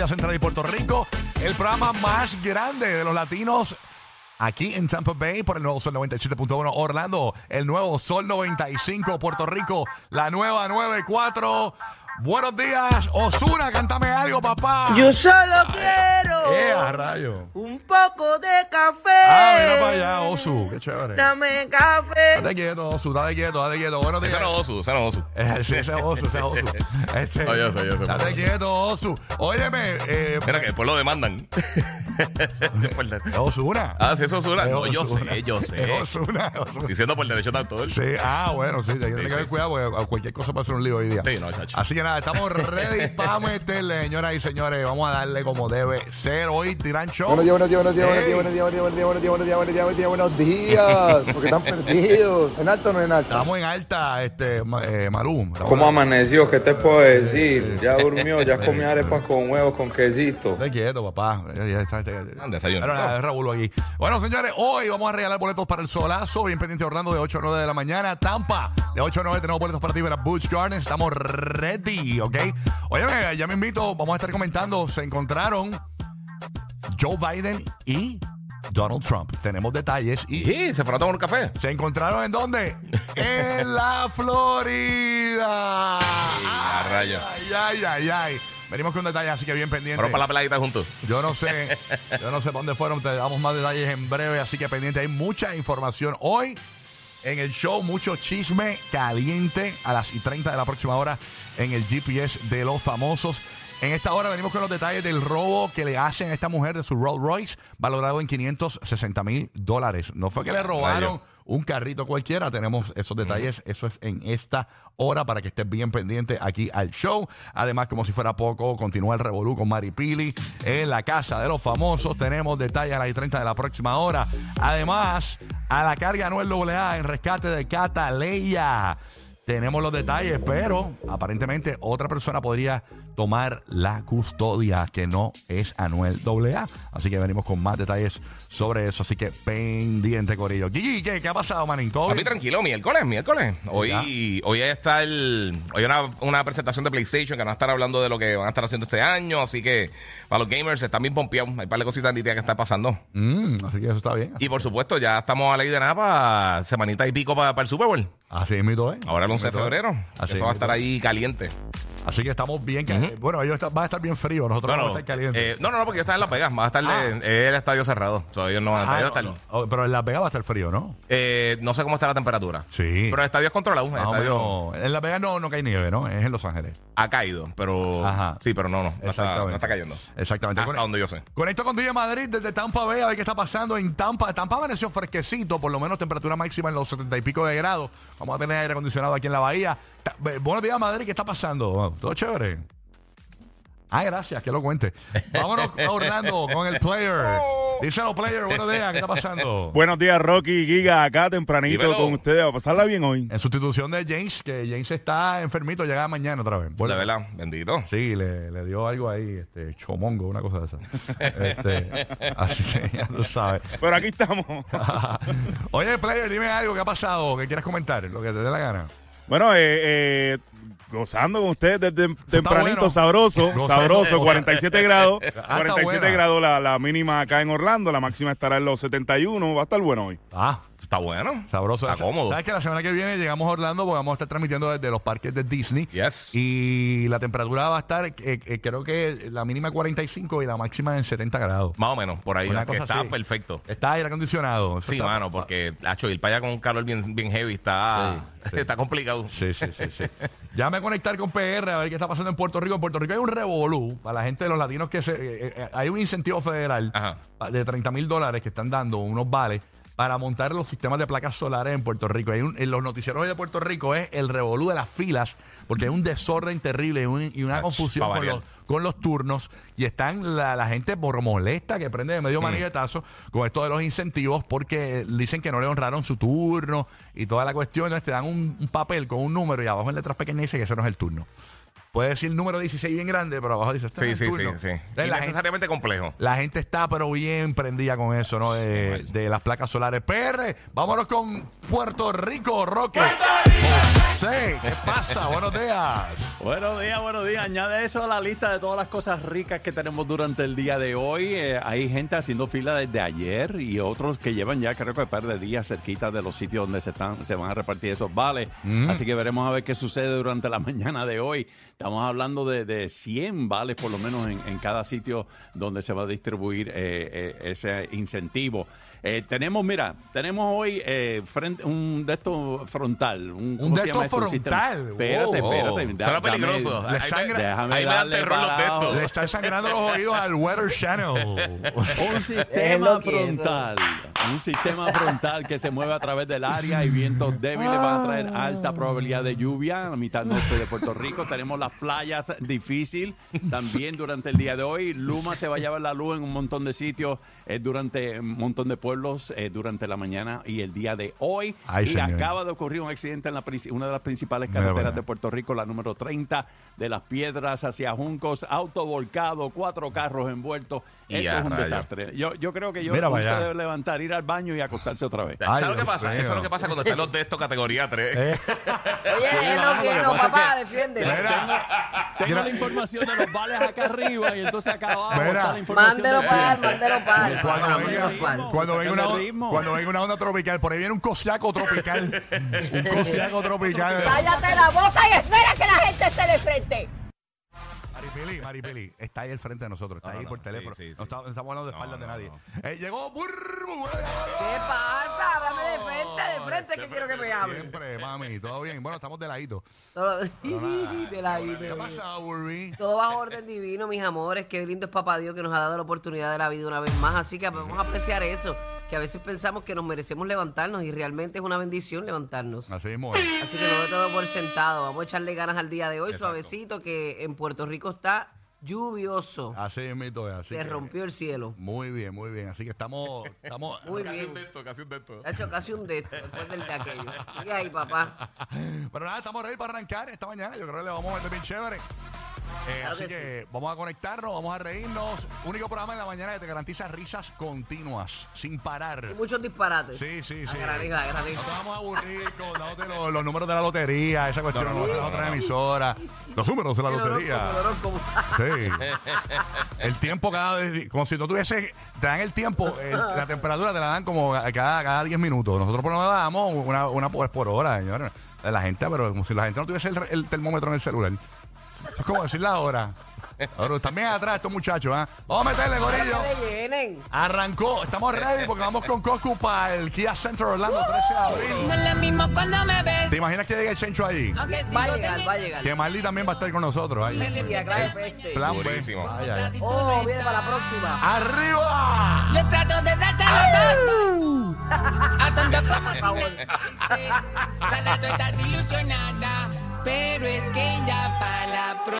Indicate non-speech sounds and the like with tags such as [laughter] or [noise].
Florida Central y Puerto Rico. El programa más grande de los latinos aquí en Tampa Bay por el nuevo Sol 97.1 Orlando, el nuevo Sol 95 Puerto Rico, la nueva 94. Buenos días, Osuna, cántame algo, papá. Yo solo quiero Eh, rayo. un poco de café. Ah, mira para allá, Osu, qué chévere. Dame café. Date quieto, Osu, date quieto, date quieto. Buenos días. Ese no es Osu, ese no es Osu. [laughs] Sí, ese es Osu, ese es Osu. [laughs] Este, No, yo sé, yo sé. Date quieto, Osu. Óyeme, eh, Mira que después lo demandan. [laughs] es [laughs] Osuna. ah, sí, eso es Osuna. Es No, yo Ozuna. sé, yo Es sé. Es Ozuna. Diciendo por derecho de autor. Sí, ah, bueno, sí, hay que tener que sí. haber cuidado porque cualquier cosa puede ser un lío hoy día. Sí, no, chacho. Así que nada, estamos ready [laughs] para meterle, señoras y señores. Vamos a darle como debe ser hoy, Tiran Show. Buenos días, buenos días, buenos días, buenos Ey. días, buenos días, buenos días, buenos días, buenos días, buenos días, buenos días, buenos días, porque están perdidos. ¿En alto o no en alto? Estamos en alta, este, Ma- eh, Malú. Estamos ¿Cómo en- amaneció? ¿Qué te puedo decir? Ya durmió, ya [laughs] comió arepas con huevos, con quesito. Estate quieto, papá. Ya- ya está, ya- Ah, desayuno. Pero nada, es Raúl aquí. Bueno, señores, hoy vamos a regalar boletos para el solazo. Bien pendiente Orlando de 8 a 9 de la mañana. Tampa, de 8 a 9 tenemos boletos para ti para Butch Gardens. Estamos ready, ¿ok? Óyeme, ya me invito, vamos a estar comentando. Se encontraron Joe Biden y Donald Trump. Tenemos detalles y Sí, se fueron a tomar un café. ¿Se encontraron en dónde? en la Florida. a rayo. Ay, ay, ay, ay. Venimos con detalles, así que bien pendiente. Para la playita juntos. Yo no sé, [laughs] yo no sé dónde fueron, te damos más detalles en breve, así que pendiente, hay mucha información hoy en el show, mucho chisme caliente a las y 30 de la próxima hora en el GPS de los famosos. En esta hora venimos con los detalles del robo que le hacen a esta mujer de su Rolls Royce, valorado en 560 mil dólares. No fue que le robaron Rayo. un carrito cualquiera. Tenemos esos detalles. Eso es en esta hora para que estés bien pendiente aquí al show. Además, como si fuera poco, continúa el revolú con Mari Pili en la casa de los famosos. Tenemos detalles a las 30 de la próxima hora. Además, a la carga Anuel AA en rescate de Cataleya. Tenemos los detalles, pero aparentemente otra persona podría tomar la custodia que no es Anuel AA. Así que venimos con más detalles sobre eso. Así que pendiente, Corillo. Gigi, ¿qué, qué ha pasado? ¿Todo A mí tranquilo, miércoles, miércoles. Hoy, hoy está el. Hoy una, una presentación de PlayStation que van a estar hablando de lo que van a estar haciendo este año. Así que para los gamers están bien pompeados. Hay un par de cositas nítidas que están pasando. Mm, así que eso está bien. Y por supuesto, ya estamos a ley de nada para semanita y pico para, para el Super Bowl. Así es mito, ¿eh? Ahora el 11 de febrero. Así Eso va a estar es. ahí caliente. Así que estamos bien. que- Bueno, ellos van a estar bien fríos. Nosotros vamos a estar calientes. eh, no, no, no, porque está en Las Vegas. Va a estar es el estadio cerrado. O sea, ellos no van a Ah, ellos no, están- no. Oh, Pero en Las Vegas va a estar frío, ¿no? Eh, no sé cómo está la temperatura. Sí. Pero el estadio es controlado. El o estadio. En Las Vegas no, no cae nieve, ¿no? Es en Los Ángeles. ha caído, pero. Ajá. Sí, pero no, no. No está, no está cayendo. Exactamente. Hasta Con- donde yo sé. Conecto con DJ Madrid desde Tampa Bay a ver qué está pasando en Tampa. Tampa amaneció fresquecito, por lo menos temperatura máxima en los 70 y pico de grados. Vamos a tener aire acondicionado aquí en la bahía. Ta- eh, buenos días, Madrid, ¿qué está pasando? ¿Todo chévere? Ah, gracias, que lo cuente. Vámonos a Orlando con el player. Díselo, player, buenos días, ¿qué está pasando? [laughs] Buenos días, Rocky y Giga, acá tempranito Dímelo. con ustedes. Va a pasarla bien hoy. En sustitución de James, que James está enfermito, llega mañana otra vez. De verdad, bendito. Sí, le, le dio algo ahí, este, chomongo, una cosa de esa. [laughs] este, así que ya tú sabes. Pero aquí estamos. [laughs] Oye, player, dime algo que ha pasado, que quieras comentar, lo que te dé la gana. Bueno, eh, eh, gozando con ustedes desde tempranito, bueno. sabroso, Gozando, sabroso, gozando. 47 grados. [laughs] Ah, está 47 buena. grados la, la mínima acá en Orlando, la máxima estará en los 71. Va a estar bueno hoy. Ah, Está bueno. sabroso. Está cómodo. ¿Sabes que la semana que viene llegamos a Orlando porque vamos a estar transmitiendo desde los parques de Disney? Yes. Y la temperatura va a estar, eh, eh, creo que la mínima 45 y la máxima en 70 grados. Más o menos, por ahí. Una que cosa está así. perfecto. Está aire acondicionado. Eso Sí, está- mano, porque Hacho, ir para allá con un calor bien, bien heavy está, Sí, sí. [laughs] está complicado. Sí, sí, sí, sí. [laughs] Llame a conectar con PR a ver qué está pasando en Puerto Rico. En Puerto Rico hay un revolú para la gente de los latinos que se. eh, eh, hay un incentivo federal Ajá. de 30 mil dólares que están dando unos vales para montar los sistemas de placas solares en Puerto Rico. Hay un- en los noticieros de Puerto Rico es el revolú de las filas porque hay un desorden terrible y, un- y una Ach, confusión con los, con los turnos y están la, la gente por molesta que prende de Mm. medio maniguetazo con esto de los incentivos porque dicen que no le honraron su turno y toda la cuestión. Entonces te dan un, un papel con un número y abajo en letras pequeñas dice que ese no es el turno. Puede decir número 16 bien grande, pero abajo dice este no Sí, es sí, el sí, turno. sí. Entonces, la, gente, Innecesariamente complejo. la gente está pero bien prendida con eso, ¿no? De, de las placas solares. PR, vámonos con Puerto Rico, Roque. José, ¿qué pasa? Buenos días. Buenos días, buenos días. Añade eso a la lista de todas las cosas ricas que tenemos durante el día de hoy. Eh, hay gente haciendo fila desde ayer y otros que llevan ya creo que un par de días cerquita de los sitios donde se están se van a repartir esos vales. Así que veremos a ver qué sucede durante la [laughs] mañana de hoy. Estamos hablando de, de 100 vales por lo menos en, en cada sitio donde se va a distribuir eh, eh, ese incentivo. Eh, tenemos, mira, tenemos hoy eh, frente, un de estos frontal. Un, ¿cómo de estos? Un frontal. Espérate, Wow. espérate. Da- Suena dame- peligroso. Le sangra- Déjame ahí me dan darle terror los. Le están sangrando los oídos al Weather Channel. [laughs] Un sistema frontal. Un sistema frontal que se mueve a través del área y vientos débiles van a traer alta probabilidad de lluvia en la mitad norte de Puerto Rico. Tenemos las playas difícil también durante el día de hoy. Luma se va a llevar la luz en un montón de sitios eh, durante un montón de pueblos eh, durante la mañana y el día de hoy. Ay, y señor. acaba de ocurrir un accidente en la, una de las principales carreteras de Puerto Rico, la número 30, de las piedras hacia Juncos, auto volcado, cuatro carros envueltos. Y Esto es un desastre. Yo, yo creo que yo Mira uno para se allá. debe levantar, ir al baño y acostarse otra vez. Ay, ¿Sabes lo que Dios pasa? mío. Eso es lo que pasa cuando están los de estos categoría 3. [laughs] Oye, es lo mano, que lo que no, pasa es papá, defiende. Tengo la información de los vales acá arriba y entonces acá abajo Mira. está la información Mándelo del para, mándelo para. Cuando Mándelo venga, para. cuando, venga una, Sácame el ritmo. cuando venga una onda tropical, por ahí viene un cosiaco tropical. [laughs] un cosiaco tropical. Cállate la boca y espera que la gente esté de frente. Maripili, Maripili, está ahí al frente de nosotros, está No, ahí no, por sí, teléfono. sí, sí. No, está- no estamos hablando de espaldas No, de no, nadie. no. Eh, llegó. burr, ¿Qué pasa? Háblame de frente, de frente que quiero que me hable. Siempre, mami, todo bien. Bueno, estamos de ladito. Todo- [laughs] de la ¿Qué vida. pasa, Burry? Todo bajo orden divino, mis amores. Qué lindo es Papá Dios que nos ha dado la oportunidad de la vida una vez más. Así que vamos a apreciar eso. Que a veces pensamos que nos merecemos levantarnos y realmente es una bendición levantarnos. Así mismo es. Así que no de todo por sentado. Vamos a echarle ganas al día de hoy, Exacto. suavecito, que en Puerto Rico está lluvioso. Así mismo es. Así Se que- rompió el cielo. Muy bien, muy bien. Así que estamos. estamos [laughs] Muy Casi un bien. de estos, casi un de estos. Ha hecho casi un dedo después del de aquello. Sigue ahí, papá. [laughs] Pero nada, estamos ready para arrancar esta mañana. Yo creo que le vamos a meter bien chévere. Eh, Claro así que que, vamos a conectarnos, vamos a reírnos. Único programa en la mañana que te garantiza risas continuas, sin parar. Y muchos disparates. Sí, sí, sí. No te vamos a aburrir con dándote los, los números de la lotería, esa cuestión, no, no, otra emisora. Los números de la El lotería. el. Sí. El tiempo cada vez, como si no tuviese, te dan el tiempo, el- la temperatura te la dan como cada, cada 10 minutos. Nosotros por lo menos damos una, una por, por hora, señores. La gente, pero como si la gente no tuviese el, el termómetro en el celular. Eso es como decir la hora. Ahora, también atrás estos muchachos, ¿ah? Vamos a meterle, gorillo. Arrancó, estamos ready porque vamos con Coscu para el Kia Center Orlando 13 de abril. No es lo mismo cuando me ves. ¿Te imaginas que llegue el Chencho? Aunque Va a llegar, va a llegar. Que Marley también va a estar con nosotros. ahí. Y acá de peste. Plan B. Durísimo. Vaya. Oh, viene para la próxima. ¡Arriba! Yo trato de dártelo todo. A tonto como favor. Cada tú estás ilusionada. Pero es que ya para la próxima.